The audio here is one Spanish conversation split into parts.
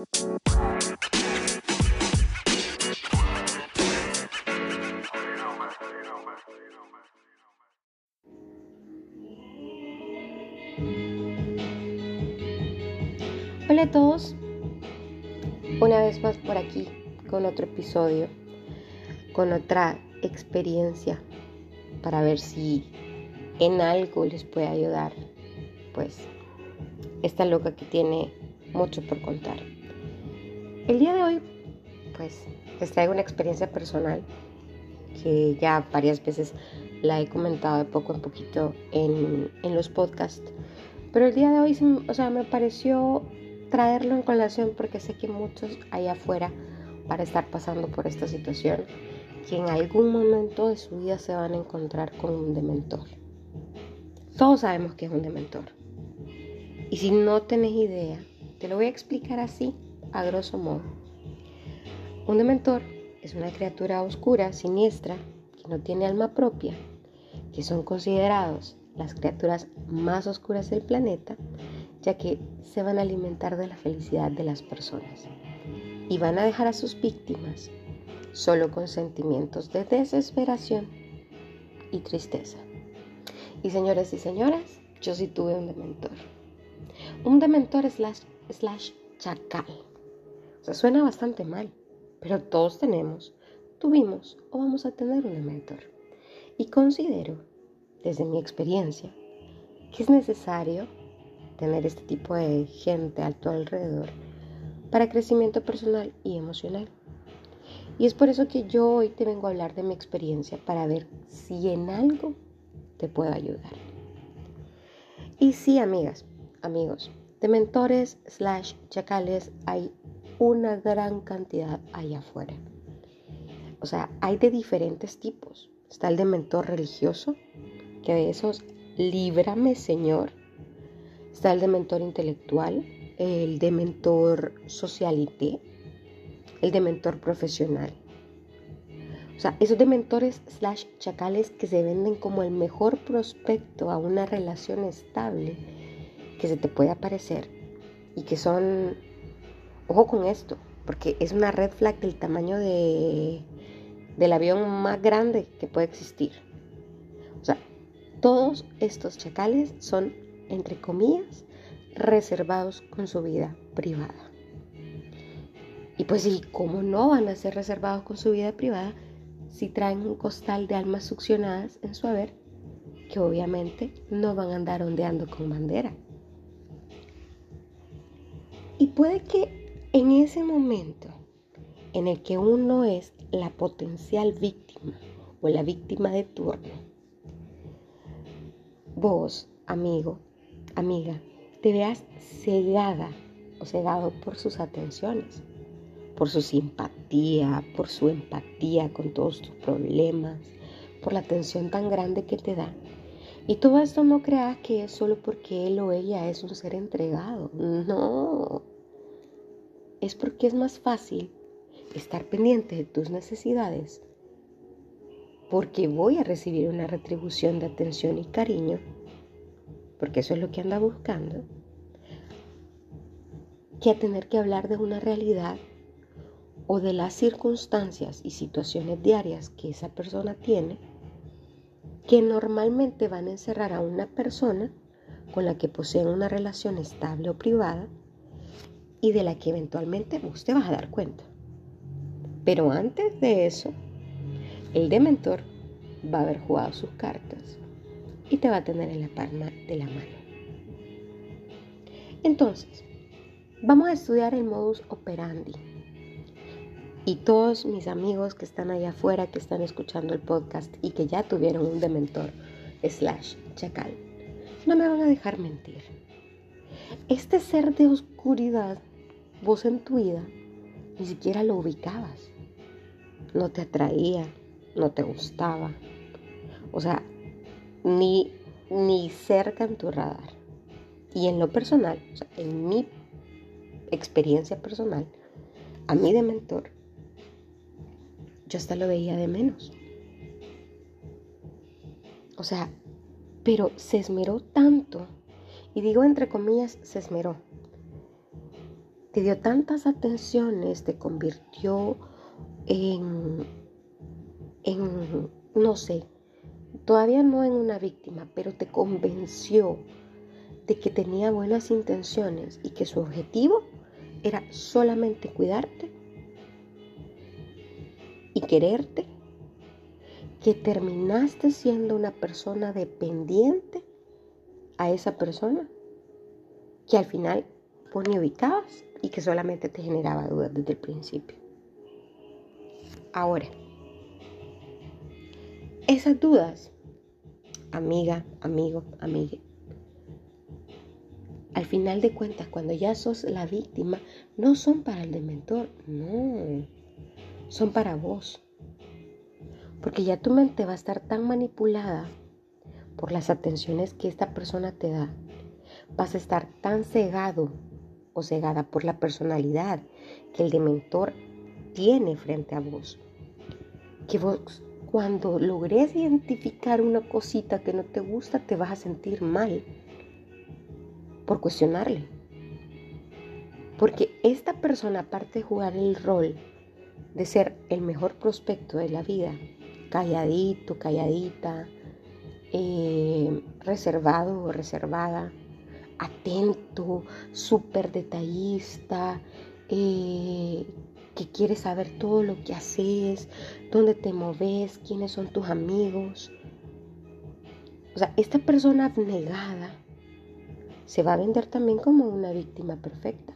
Hola a todos, una vez más por aquí con otro episodio, con otra experiencia para ver si en algo les puede ayudar, pues esta loca que tiene mucho por contar. El día de hoy, pues les traigo una experiencia personal que ya varias veces la he comentado de poco en poquito en, en los podcasts. Pero el día de hoy, o sea, me pareció traerlo en colación porque sé que muchos allá afuera para estar pasando por esta situación que en algún momento de su vida se van a encontrar con un dementor. Todos sabemos que es un dementor. Y si no tenés idea, te lo voy a explicar así, a grosso modo. Un dementor es una criatura oscura, siniestra, que no tiene alma propia, que son considerados las criaturas más oscuras del planeta, ya que se van a alimentar de la felicidad de las personas y van a dejar a sus víctimas solo con sentimientos de desesperación y tristeza. Y señores y señoras, yo sí tuve un dementor. Un dementor slash, slash chacal. Sea, suena bastante mal, pero todos tenemos, tuvimos o vamos a tener un dementor. Y considero, desde mi experiencia, que es necesario tener este tipo de gente a tu alrededor para crecimiento personal y emocional. Y es por eso que yo hoy te vengo a hablar de mi experiencia para ver si en algo te puedo ayudar. Y sí, amigas, amigos, de mentores chacales hay una gran cantidad allá afuera. O sea, hay de diferentes tipos. Está el de mentor religioso, que de esos, líbrame Señor, Está el de mentor intelectual, el de mentor socialité, el de mentor profesional. O sea, esos de mentores slash chacales que se venden como el mejor prospecto a una relación estable que se te puede aparecer y que son, ojo con esto, porque es una red flag del tamaño de, del avión más grande que puede existir. O sea, todos estos chacales son entre comillas, reservados con su vida privada. Y pues sí, ¿cómo no van a ser reservados con su vida privada si traen un costal de almas succionadas en su haber que obviamente no van a andar ondeando con bandera? Y puede que en ese momento en el que uno es la potencial víctima o la víctima de turno, vos, amigo, amiga, te veas cegada o cegado por sus atenciones, por su simpatía, por su empatía con todos tus problemas, por la atención tan grande que te da. Y todo esto no creas que es solo porque él o ella es un ser entregado. No. Es porque es más fácil estar pendiente de tus necesidades porque voy a recibir una retribución de atención y cariño porque eso es lo que anda buscando, que a tener que hablar de una realidad o de las circunstancias y situaciones diarias que esa persona tiene, que normalmente van a encerrar a una persona con la que poseen una relación estable o privada y de la que eventualmente vos te vas a dar cuenta. Pero antes de eso, el dementor va a haber jugado sus cartas y te va a tener en la palma de la mano. Entonces, vamos a estudiar el modus operandi. Y todos mis amigos que están allá afuera, que están escuchando el podcast y que ya tuvieron un dementor slash chacal, no me van a dejar mentir. Este ser de oscuridad, vos en tu vida, ni siquiera lo ubicabas. No te atraía, no te gustaba. O sea, ni, ni cerca en tu radar. Y en lo personal, en mi experiencia personal, a mí de mentor, yo hasta lo veía de menos. O sea, pero se esmeró tanto, y digo entre comillas, se esmeró, te dio tantas atenciones, te convirtió en, en, no sé, todavía no en una víctima, pero te convenció de que tenía buenas intenciones y que su objetivo era solamente cuidarte y quererte, que terminaste siendo una persona dependiente a esa persona, que al final pone ubicabas y que solamente te generaba dudas desde el principio. Ahora, esas dudas, amiga, amigo, amigue, al final de cuentas, cuando ya sos la víctima, no son para el dementor, no, son para vos. Porque ya tu mente va a estar tan manipulada por las atenciones que esta persona te da. Vas a estar tan cegado o cegada por la personalidad que el dementor tiene frente a vos. Que vos cuando logres identificar una cosita que no te gusta, te vas a sentir mal por cuestionarle. Porque esta persona, aparte de jugar el rol de ser el mejor prospecto de la vida, calladito, calladita, eh, reservado o reservada, atento, súper detallista, eh, que quiere saber todo lo que haces, dónde te moves, quiénes son tus amigos. O sea, esta persona abnegada se va a vender también como una víctima perfecta.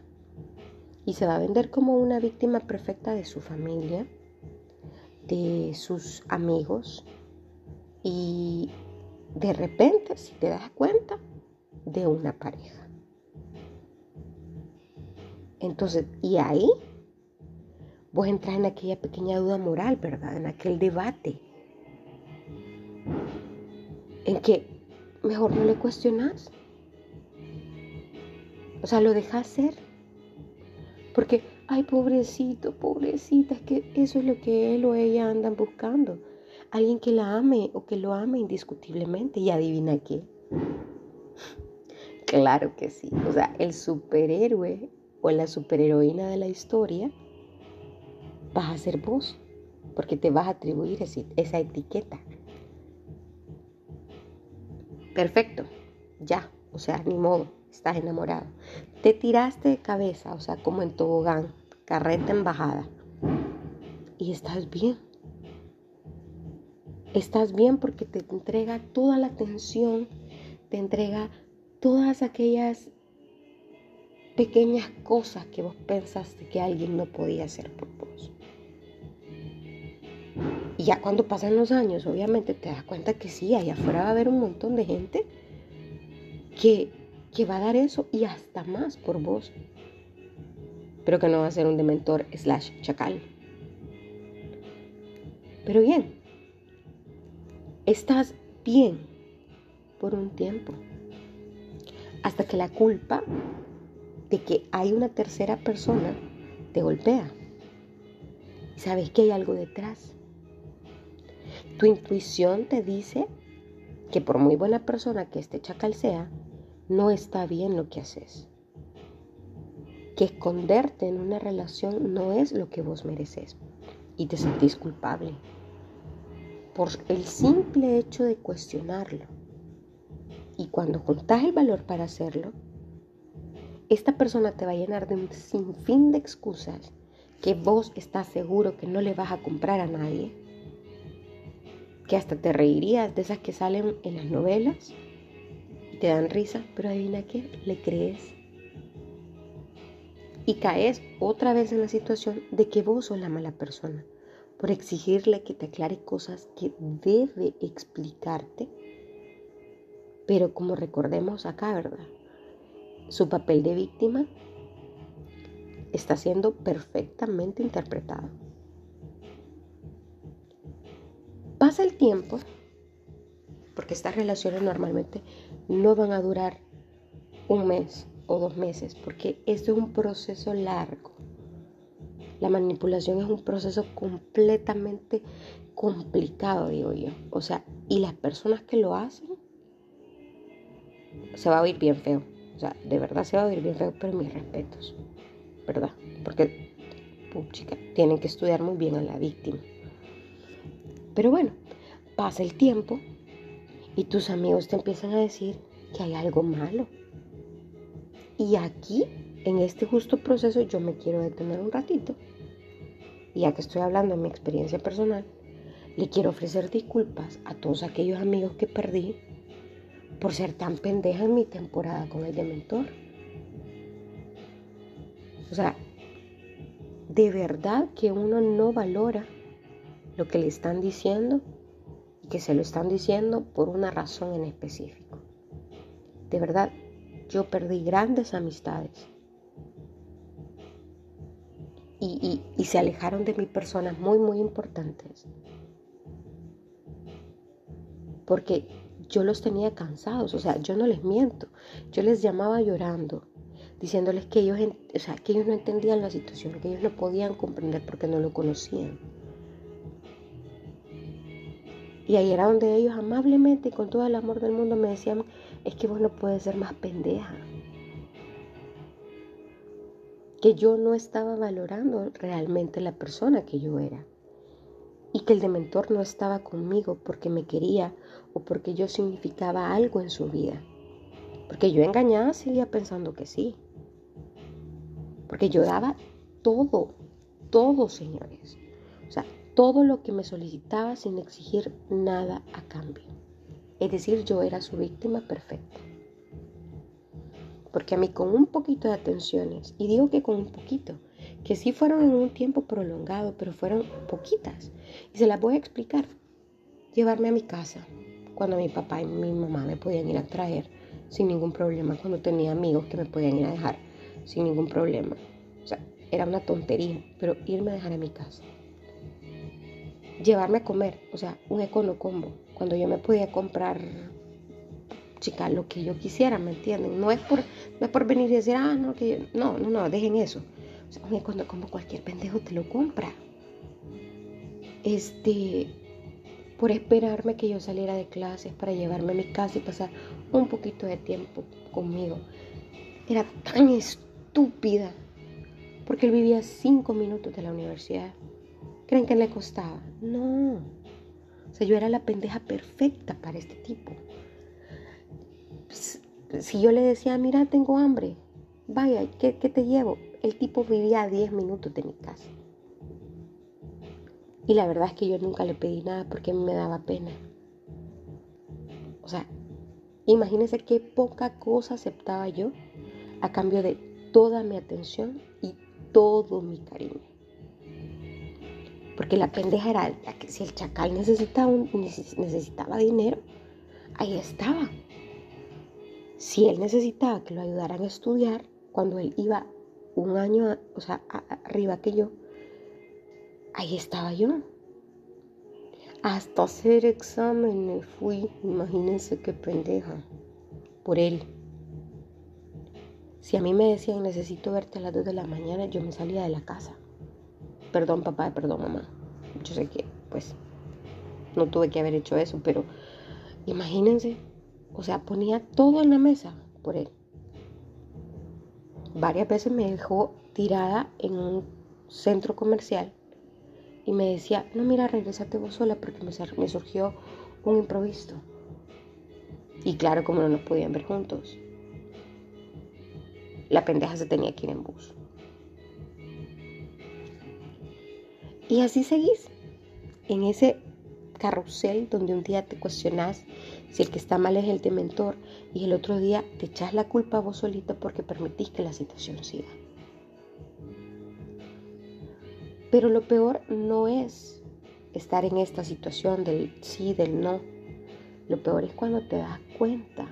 Y se va a vender como una víctima perfecta de su familia, de sus amigos y de repente, si te das cuenta, de una pareja. Entonces, y ahí vos entras en aquella pequeña duda moral, ¿verdad? En aquel debate. En que mejor no le cuestionas. O sea, lo dejas ser. Porque, ay, pobrecito, pobrecita, es que eso es lo que él o ella andan buscando. Alguien que la ame o que lo ame indiscutiblemente. Y adivina qué. Claro que sí. O sea, el superhéroe o la superheroína de la historia vas a ser vos, porque te vas a atribuir esa etiqueta. Perfecto, ya, o sea, ni modo, estás enamorado. Te tiraste de cabeza, o sea, como en tobogán, carreta en bajada. Y estás bien. Estás bien porque te entrega toda la atención, te entrega todas aquellas pequeñas cosas que vos pensaste que alguien no podía hacer por vos. Y ya cuando pasan los años, obviamente te das cuenta que sí, allá afuera va a haber un montón de gente que, que va a dar eso y hasta más por vos. Pero que no va a ser un dementor slash chacal. Pero bien, estás bien por un tiempo. Hasta que la culpa de que hay una tercera persona te golpea. Y sabes que hay algo detrás. Tu intuición te dice que por muy buena persona que este chacal sea, no está bien lo que haces. Que esconderte en una relación no es lo que vos mereces y te sentís culpable por el simple hecho de cuestionarlo. Y cuando juntás el valor para hacerlo, esta persona te va a llenar de un sinfín de excusas que vos estás seguro que no le vas a comprar a nadie que hasta te reirías de esas que salen en las novelas y te dan risa, pero adivina qué, le crees. Y caes otra vez en la situación de que vos sos la mala persona por exigirle que te aclare cosas que debe explicarte. Pero como recordemos acá, ¿verdad? Su papel de víctima está siendo perfectamente interpretado. Pasa el tiempo, porque estas relaciones normalmente no van a durar un mes o dos meses, porque esto es un proceso largo. La manipulación es un proceso completamente complicado, digo yo. O sea, y las personas que lo hacen, se va a oír bien feo. O sea, de verdad se va a oír bien feo, pero mis respetos. ¿verdad? Porque, chica, tienen que estudiar muy bien a la víctima. Pero bueno, pasa el tiempo y tus amigos te empiezan a decir que hay algo malo. Y aquí, en este justo proceso, yo me quiero detener un ratito. Y ya que estoy hablando de mi experiencia personal, le quiero ofrecer disculpas a todos aquellos amigos que perdí por ser tan pendeja en mi temporada con el dementor. O sea, de verdad que uno no valora lo que le están diciendo y que se lo están diciendo por una razón en específico. De verdad, yo perdí grandes amistades y, y se alejaron de mí personas muy, muy importantes porque yo los tenía cansados, o sea, yo no les miento, yo les llamaba llorando, diciéndoles que ellos, o sea, que ellos no entendían la situación, que ellos no podían comprender porque no lo conocían. Y ahí era donde ellos amablemente y con todo el amor del mundo me decían, es que vos no puedes ser más pendeja. Que yo no estaba valorando realmente la persona que yo era y que el dementor no estaba conmigo porque me quería o porque yo significaba algo en su vida. Porque yo engañada seguía pensando que sí. Porque yo daba todo, todo, señores. O sea, todo lo que me solicitaba sin exigir nada a cambio. Es decir, yo era su víctima perfecta. Porque a mí con un poquito de atenciones, y digo que con un poquito, que sí fueron en un tiempo prolongado, pero fueron poquitas. Y se las voy a explicar. Llevarme a mi casa cuando mi papá y mi mamá me podían ir a traer sin ningún problema, cuando tenía amigos que me podían ir a dejar sin ningún problema. O sea, era una tontería, pero irme a dejar a mi casa. Llevarme a comer, o sea, un econo combo, cuando yo me podía comprar, chica, lo que yo quisiera, ¿me entienden? No es por, no es por venir y decir, ah, no, que no, no, no, dejen eso cuando como cualquier pendejo te lo compra. Este, por esperarme que yo saliera de clases para llevarme a mi casa y pasar un poquito de tiempo conmigo. Era tan estúpida, porque él vivía cinco minutos de la universidad. ¿Creen que le costaba? No. O sea, yo era la pendeja perfecta para este tipo. Si yo le decía, mira, tengo hambre, vaya, ¿qué, qué te llevo? El tipo vivía a 10 minutos de mi casa. Y la verdad es que yo nunca le pedí nada porque me daba pena. O sea, imagínense qué poca cosa aceptaba yo a cambio de toda mi atención y todo mi cariño. Porque la pendeja era que si el chacal necesitaba, necesitaba dinero, ahí estaba. Si él necesitaba que lo ayudaran a estudiar, cuando él iba un año, o sea, arriba que yo, ahí estaba yo. Hasta hacer exámenes fui, imagínense qué pendeja, por él. Si a mí me decían necesito verte a las 2 de la mañana, yo me salía de la casa. Perdón papá, perdón mamá. Yo sé que pues no tuve que haber hecho eso, pero imagínense, o sea, ponía todo en la mesa por él varias veces me dejó tirada en un centro comercial y me decía, no, mira, regresate vos sola porque me, surgió un improviso. Y claro, como no nos podían ver juntos, la pendeja se tenía que ir en bus. Y así seguís, en ese carrusel donde un día te cuestionás si el que está mal es el dementor y el otro día te echas la culpa a vos solita porque permitís que la situación siga. Pero lo peor no es estar en esta situación del sí, del no. Lo peor es cuando te das cuenta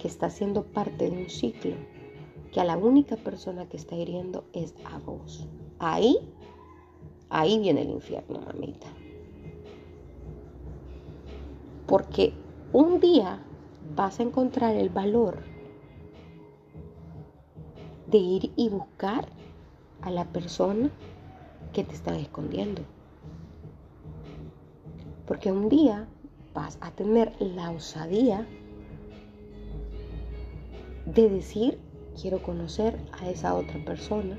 que estás siendo parte de un ciclo, que a la única persona que está hiriendo es a vos. Ahí, ahí viene el infierno, mamita. Porque un día vas a encontrar el valor de ir y buscar a la persona que te está escondiendo. Porque un día vas a tener la osadía de decir quiero conocer a esa otra persona.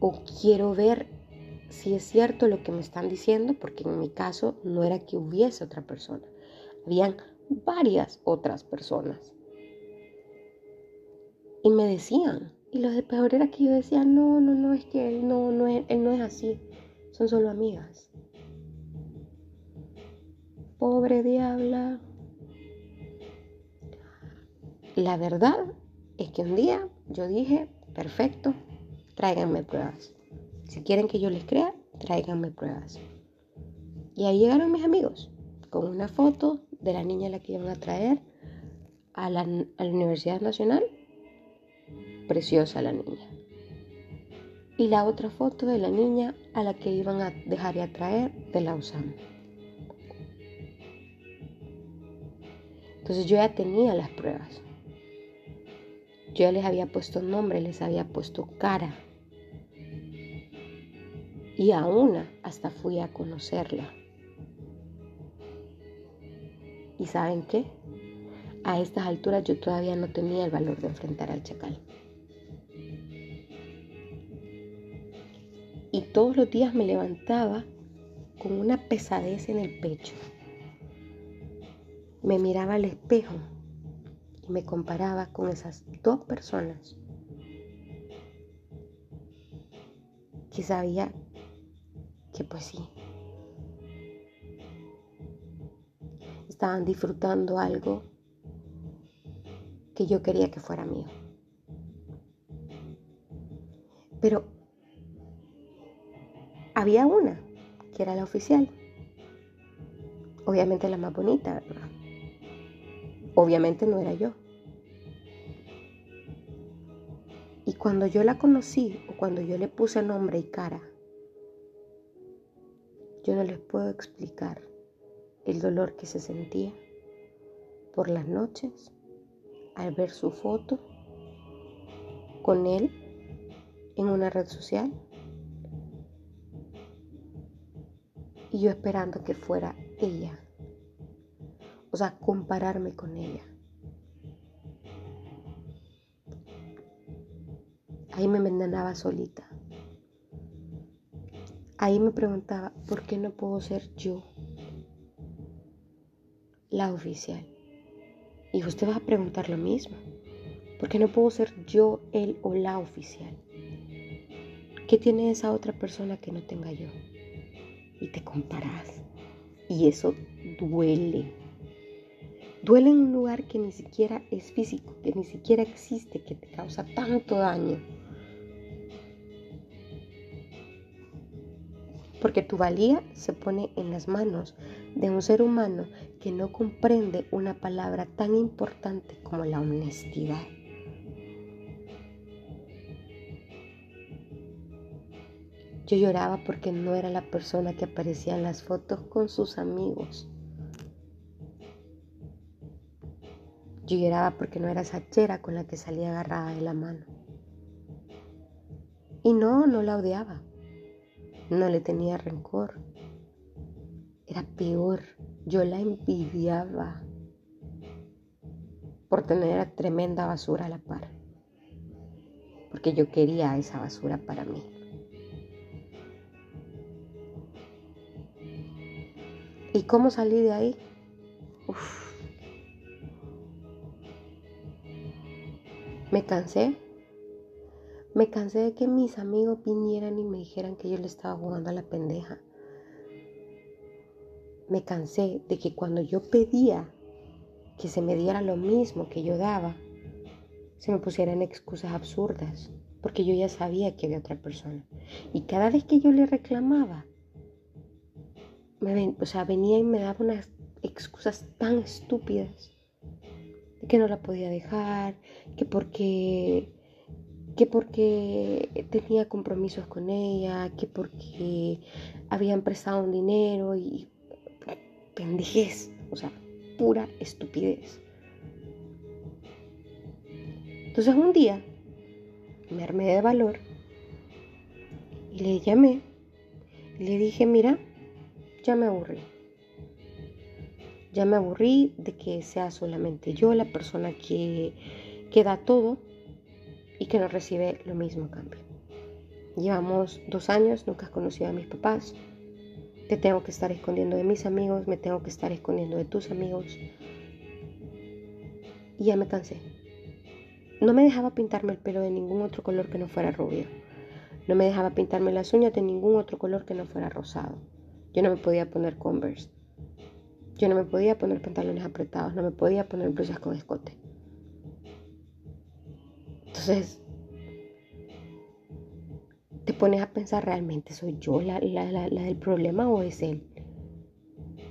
O quiero ver si es cierto lo que me están diciendo, porque en mi caso no era que hubiese otra persona. Habían varias otras personas. Y me decían, y lo de peor era que yo decía, no, no, no, es que él no, no es, él no es así, son solo amigas. Pobre diabla. La verdad es que un día yo dije, perfecto, tráiganme pruebas. Si quieren que yo les crea, tráiganme pruebas. Y ahí llegaron mis amigos, con una foto de la niña a la que iban a traer a la, Universidad Nacional. Preciosa la niña. Y la otra foto de la niña a la que iban a dejar y a traer de la USAM. Entonces yo ya tenía las pruebas. Yo ya les había puesto nombre, les había puesto cara. Y a una hasta fui a conocerla. ¿Y saben qué? A estas alturas yo todavía no tenía el valor de enfrentar al chacal. Y todos los días me levantaba con una pesadez en el pecho me miraba al espejo y me comparaba con esas dos personas que sabía que pues sí, estaban disfrutando algo que yo quería que fuera mío. Pero había una, que era la oficial. Obviamente la más bonita. Obviamente no era yo. Y cuando yo la conocí o cuando yo le puse nombre y cara, yo no les puedo explicar el dolor que se sentía por las noches al ver su foto con él en una red social y yo esperando que fuera ella o sea, compararme con ella. Ahí me envenenaba solita. Ahí me preguntaba, ¿por qué no puedo ser yo la oficial? Y usted va a preguntar lo mismo. ¿Por qué no puedo ser yo el o la oficial? ¿Qué tiene esa otra persona que no tenga yo? Y te comparas. Y eso duele. Duele en un lugar que ni siquiera es físico, que ni siquiera existe, que te causa tanto daño. Porque tu valía se pone en las manos de un ser humano que no comprende una palabra tan importante como la honestidad. Yo lloraba porque no era la persona que aparecía en las fotos con sus amigos. Yo lloraba porque no era esa chera con la que salía agarrada de la mano. Y no, no la odiaba. No le tenía rencor. Era peor. Yo la envidiaba por tener a tremenda basura a la par. Porque yo quería esa basura para mí. ¿Y cómo salí de ahí? Uf. Me cansé. Me cansé de que mis amigos vinieran y me dijeran que yo le estaba jugando a la pendeja. Me cansé de que cuando yo pedía que se me diera lo mismo que yo daba, se me pusieran excusas absurdas, porque yo ya sabía que había otra persona. Y cada vez que yo le reclamaba, me o sea, venía y me daba unas excusas tan estúpidas que no la podía dejar, que porque que porque tenía compromisos con ella, que porque habían prestado un dinero y pendejez, o sea, pura estupidez. Entonces un día me armé de valor y le llamé y le dije, mira, ya me aburrí. Ya me aburrí de que sea solamente yo la persona que, que da todo y que no recibe lo mismo a cambio. Llevamos dos años, nunca has conocido a mis papás. Te tengo que estar escondiendo de mis amigos, me tengo que estar escondiendo de tus amigos. Y ya me cansé. No me dejaba pintarme el pelo de ningún otro color que no fuera rubio. No me dejaba pintarme las uñas de ningún otro color que no fuera rosado. Yo no me podía poner Converse. Yo no me podía poner pantalones apretados. No me podía poner blusas con escote. Entonces, te pones a pensar realmente, ¿soy yo la, del problema o es él?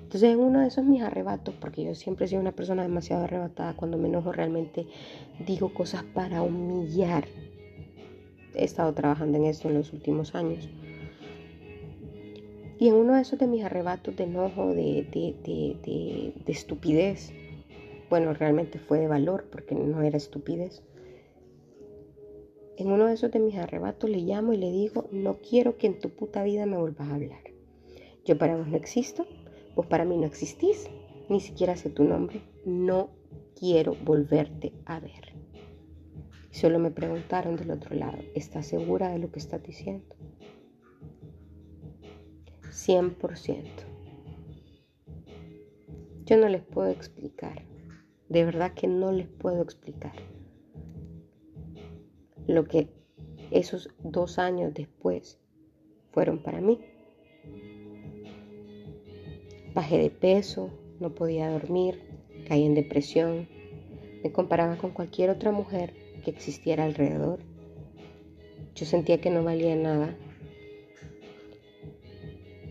Entonces en uno de esos mis arrebatos, porque yo siempre sido una persona demasiado arrebatada, cuando me enojo realmente digo cosas para humillar. He estado trabajando en esto en los últimos años. Y en uno de esos de mis arrebatos de enojo, de, de, de estupidez, bueno, realmente fue de valor porque no era estupidez. En uno de esos de mis arrebatos le llamo y le digo, no quiero que en tu puta vida me vuelvas a hablar. Yo para vos no existo, vos para mí no existís, ni siquiera sé tu nombre, no quiero volverte a ver. Solo me preguntaron del otro lado, ¿estás segura de lo que estás diciendo? 100%. Yo no les puedo explicar, de verdad que no les puedo explicar lo que esos dos años después fueron para mí. Bajé de peso, no podía dormir, caí en depresión, me comparaba con cualquier otra mujer que existiera alrededor. Yo sentía que no valía nada.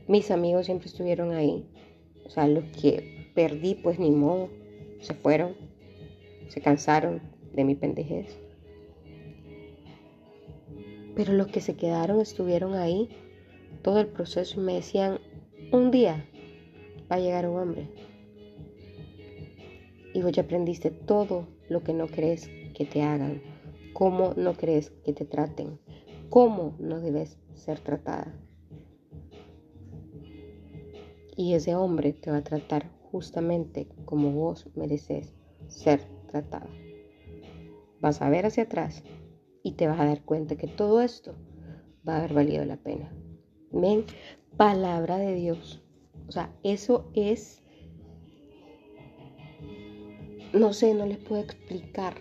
Mis amigos siempre estuvieron ahí. O sea, los que perdí, pues ni modo, se fueron, se cansaron de mi pendejez. Pero los que se quedaron estuvieron ahí todo el proceso y me decían, un día va a llegar un hombre. Y vos ya aprendiste todo lo que no crees que te hagan, cómo no crees que te traten, cómo no debes ser tratada. Y ese hombre te va a tratar justamente como vos mereces ser tratada. Vas a ver hacia atrás y te vas a dar cuenta que todo esto va a haber valido la pena. Ven, palabra de Dios. O sea, eso es, no sé, no les puedo explicar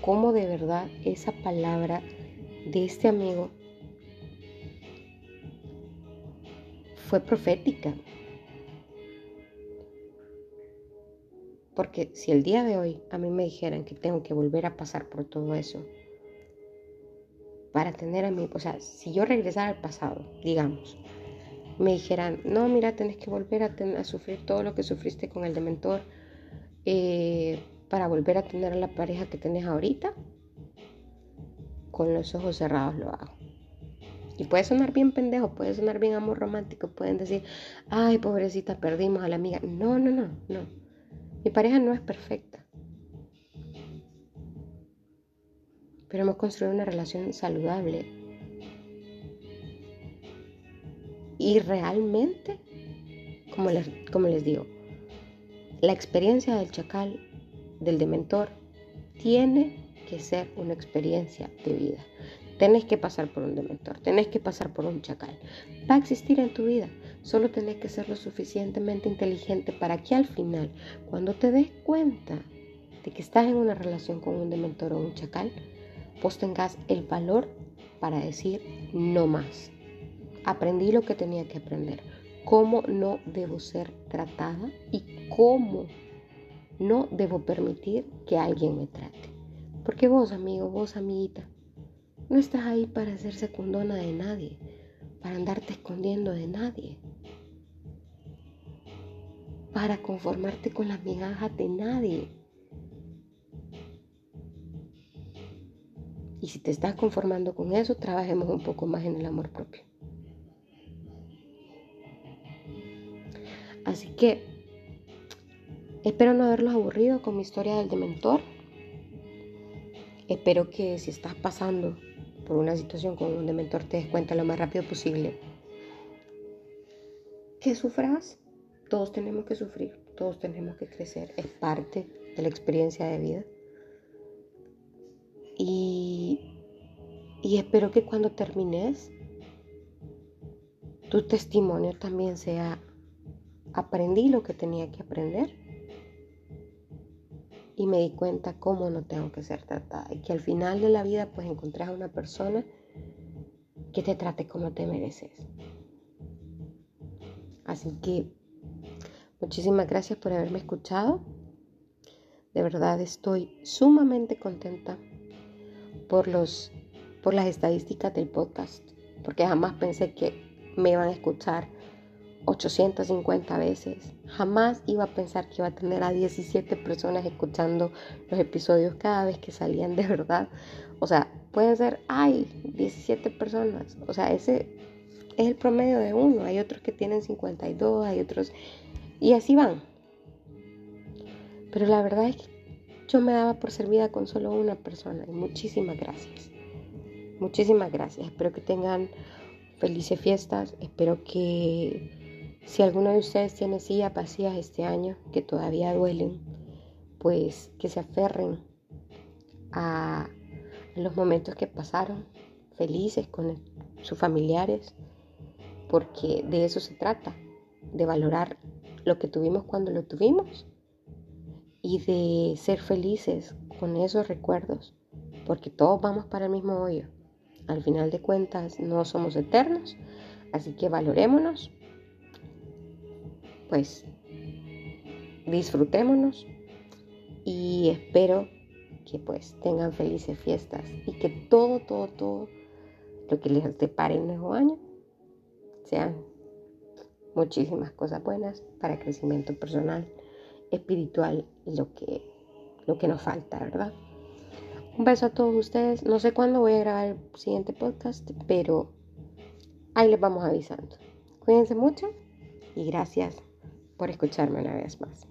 cómo de verdad esa palabra de este amigo fue profética. Porque si el día de hoy a mí me dijeran que tengo que volver a pasar por todo eso, para tener a mí, o sea, si yo regresara al pasado, digamos, me dijeran, no, mira, tenés que volver a, sufrir todo lo que sufriste con el dementor eh, para volver a tener a la pareja que tenés ahorita, con los ojos cerrados lo hago. Y puede sonar bien pendejo, puede sonar bien amor romántico, pueden decir, ay, pobrecita, perdimos a la amiga. No, no, no, no. Mi pareja no es perfecta, pero hemos construido una relación saludable. Y realmente, como les, digo, la experiencia del chacal, del dementor, tiene que ser una experiencia de vida. Tenés que pasar por un dementor, tenés que pasar por un chacal. Va a existir en tu vida. Solo tenés que ser lo suficientemente inteligente para que al final, cuando te des cuenta de que estás en una relación con un dementor o un chacal, vos tengas el valor para decir no más. Aprendí lo que tenía que aprender. Cómo no debo ser tratada y cómo no debo permitir que alguien me trate. Porque vos, amigo, vos, amiguita, no estás ahí para ser secundona de nadie, para andarte escondiendo de nadie para conformarte con las migajas de nadie. Y si te estás conformando con eso, trabajemos un poco más en el amor propio. Así que espero no haberlos aburrido con mi historia del dementor. Espero que si estás pasando por una situación con un dementor te des cuenta lo más rápido posible. Que sufras todos tenemos que sufrir, todos tenemos que crecer, es parte de la experiencia de vida. Y, y espero que cuando termines, tu testimonio también sea, aprendí lo que tenía que aprender y me di cuenta cómo no tengo que ser tratada y que al final de la vida pues encontrás a una persona que te trate como te mereces. Así que muchísimas gracias por haberme escuchado. De verdad estoy sumamente contenta por, los, por las estadísticas del podcast, porque jamás pensé que me iban a escuchar 850 veces. Jamás iba a pensar que iba a tener a 17 personas escuchando los episodios cada vez que salían de verdad. O sea, pueden ser, ay, 17 personas. O sea, ese es el promedio de uno. Hay otros que tienen 52, hay otros... Y así van. Pero la verdad es que yo me daba por servida con solo una persona. Y muchísimas gracias. Muchísimas gracias. Espero que tengan felices fiestas. Espero que si alguno de ustedes tiene sillas vacías este año, que todavía duelen, pues que se aferren a los momentos que pasaron, felices con sus familiares, porque de eso se trata, de valorar lo que tuvimos cuando lo tuvimos y de ser felices con esos recuerdos, porque todos vamos para el mismo hoyo. Al final de cuentas no somos eternos, así que valorémonos, pues disfrutémonos y espero que pues tengan felices fiestas y que todo, todo, todo lo que les depare el nuevo año sean muchísimas cosas buenas para crecimiento personal, espiritual y lo que, lo que nos falta, ¿verdad? Un beso a todos ustedes. No sé cuándo voy a grabar el siguiente podcast, pero ahí les vamos avisando. Cuídense mucho y gracias por escucharme una vez más.